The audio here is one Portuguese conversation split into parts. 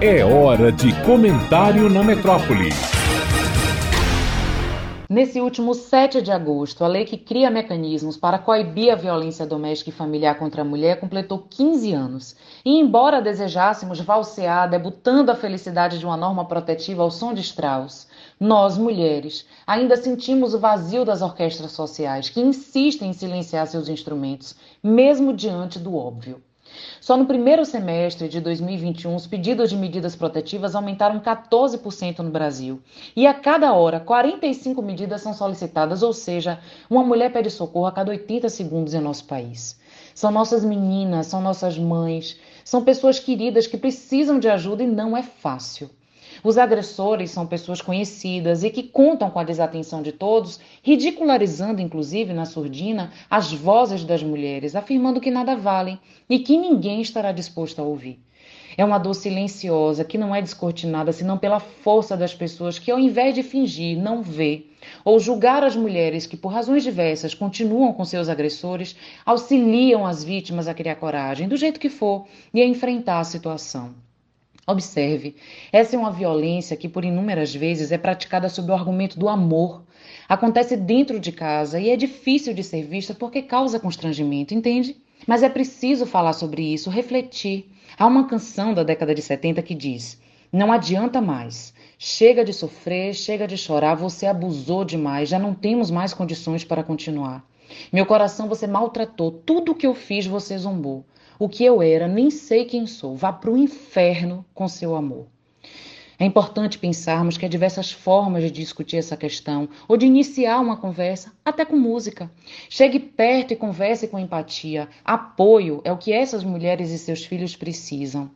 É hora de comentário na metrópole. Nesse último 7 de agosto, a lei que cria mecanismos para coibir a violência doméstica e familiar contra a mulher completou 15 anos. E embora desejássemos valsear, debutando a felicidade de uma norma protetiva ao som de Strauss, nós, mulheres, ainda sentimos o vazio das orquestras sociais que insistem em silenciar seus instrumentos, mesmo diante do óbvio. Só no primeiro semestre de 2021, os pedidos de medidas protetivas aumentaram 14% no Brasil. E a cada hora, 45 medidas são solicitadas, ou seja, uma mulher pede socorro a cada 80 segundos em nosso país. São nossas meninas, são nossas mães, são pessoas queridas que precisam de ajuda e não é fácil. Os agressores são pessoas conhecidas e que contam com a desatenção de todos, ridicularizando, inclusive, na surdina, as vozes das mulheres, afirmando que nada valem e que ninguém estará disposto a ouvir. É uma dor silenciosa que não é descortinada senão pela força das pessoas que, ao invés de fingir, não vê, ou julgar as mulheres que, por razões diversas, continuam com seus agressores, auxiliam as vítimas a criar coragem, do jeito que for, e a enfrentar a situação. Observe, essa é uma violência que por inúmeras vezes é praticada sob o argumento do amor. Acontece dentro de casa e é difícil de ser vista porque causa constrangimento, entende? Mas é preciso falar sobre isso, refletir. Há uma canção da década de 70 que diz: Não adianta mais. Chega de sofrer, chega de chorar, você abusou demais, já não temos mais condições para continuar. Meu coração você maltratou, tudo o que eu fiz você zombou. O que eu era, nem sei quem sou. Vá para o inferno com seu amor. É importante pensarmos que há diversas formas de discutir essa questão ou de iniciar uma conversa, até com música. Chegue perto e converse com empatia. Apoio é o que essas mulheres e seus filhos precisam.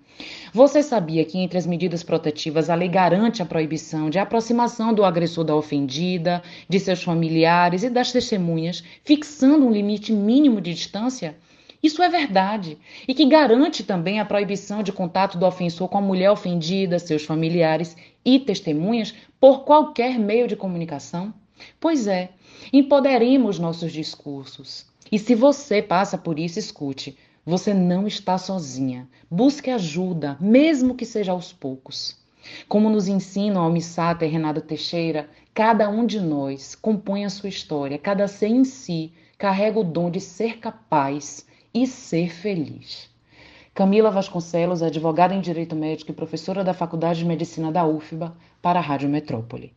Você sabia que entre as medidas protetivas a lei garante a proibição de aproximação do agressor da ofendida, de seus familiares e das testemunhas, fixando um limite mínimo de distância? Isso é verdade. E que garante também a proibição de contato do ofensor com a mulher ofendida, seus familiares e testemunhas por qualquer meio de comunicação? Pois é, empoderemos nossos discursos. E se você passa por isso, escute. Você não está sozinha. Busque ajuda, mesmo que seja aos poucos. Como nos ensina a Almissata e Renata Teixeira, cada um de nós compõe a sua história, cada ser em si carrega o dom de ser capaz e ser feliz. Camila Vasconcelos, advogada em Direito Médico e professora da Faculdade de Medicina da UFBA, para a Rádio Metrópole.